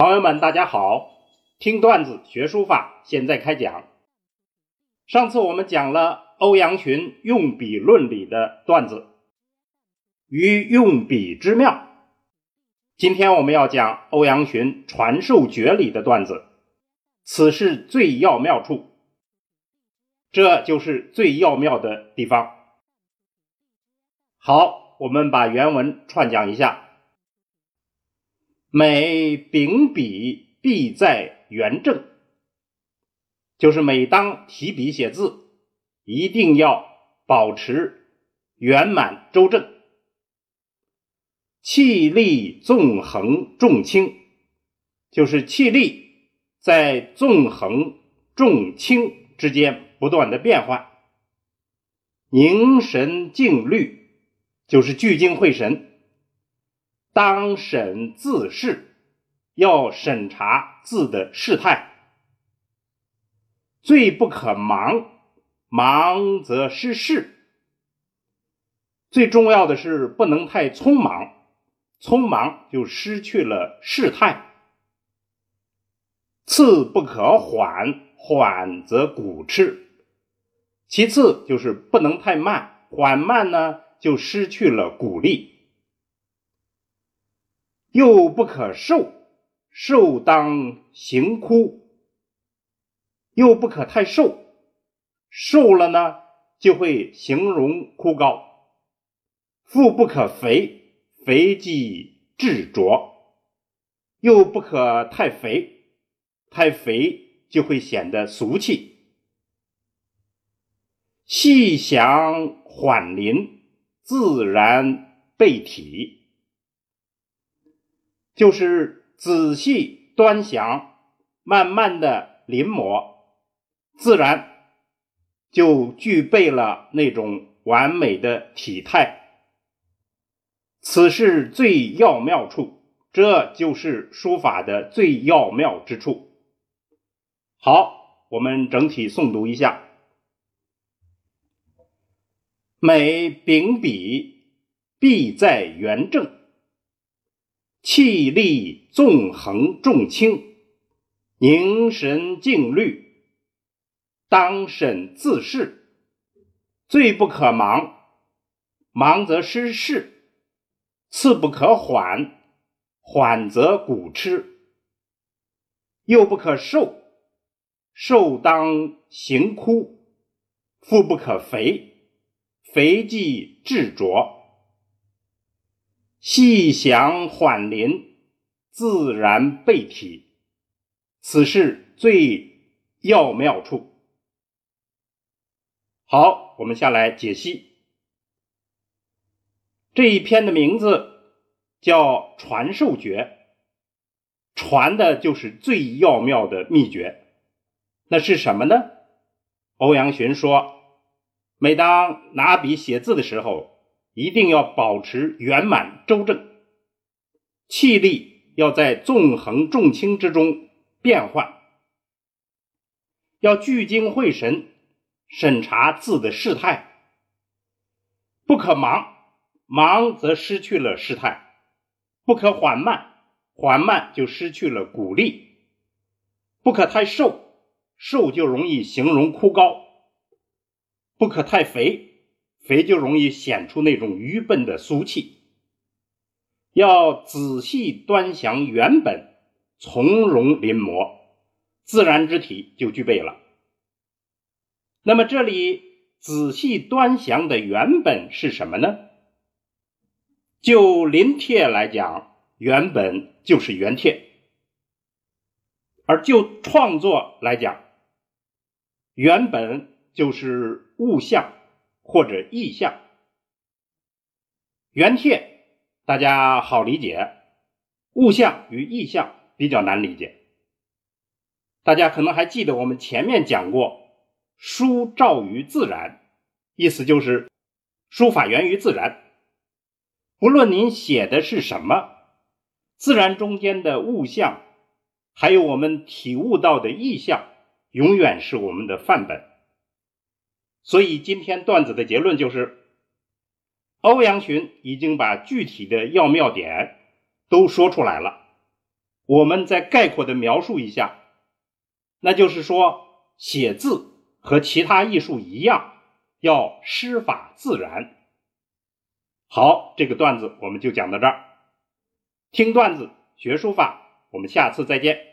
朋友们，大家好！听段子学书法，现在开讲。上次我们讲了欧阳询用笔论里的段子与用笔之妙，今天我们要讲欧阳询传授诀里的段子，此事最要妙处，这就是最要妙的地方。好，我们把原文串讲一下。每秉笔必在圆正，就是每当提笔写字，一定要保持圆满周正，气力纵横重轻，就是气力在纵横重轻之间不断的变换，凝神静虑，就是聚精会神。当审字事，要审查字的事态，最不可忙，忙则失事。最重要的是不能太匆忙，匆忙就失去了事态。次不可缓，缓则鼓赤。其次就是不能太慢，缓慢呢就失去了鼓励。又不可瘦，瘦当行枯；又不可太瘦，瘦了呢就会形容枯槁。腹不可肥，肥即质浊；又不可太肥，太肥就会显得俗气。细想缓临，自然备体。就是仔细端详，慢慢的临摹，自然就具备了那种完美的体态。此事最要妙处，这就是书法的最要妙之处。好，我们整体诵读一下：每秉笔，必在圆正。气力纵横重轻，凝神静虑，当审自视，最不可忙，忙则失事；次不可缓，缓则鼓痴；又不可瘦，瘦当行枯；腹不可肥，肥即质浊。细想缓临，自然备体，此事最要妙处。好，我们下来解析这一篇的名字叫《传授诀》，传的就是最要妙的秘诀。那是什么呢？欧阳询说，每当拿笔写字的时候。一定要保持圆满周正，气力要在纵横重轻之中变换，要聚精会神审查字的事态，不可忙，忙则失去了事态；不可缓慢，缓慢就失去了鼓励；不可太瘦，瘦就容易形容枯槁；不可太肥。肥就容易显出那种愚笨的俗气。要仔细端详原本，从容临摹，自然之体就具备了。那么这里仔细端详的原本是什么呢？就临帖来讲，原本就是原帖；而就创作来讲，原本就是物象。或者意象，原帖大家好理解，物象与意象比较难理解。大家可能还记得我们前面讲过，书照于自然，意思就是书法源于自然，不论您写的是什么，自然中间的物象，还有我们体悟到的意象，永远是我们的范本。所以今天段子的结论就是，欧阳询已经把具体的要妙点都说出来了。我们再概括的描述一下，那就是说，写字和其他艺术一样，要师法自然。好，这个段子我们就讲到这儿。听段子学书法，我们下次再见。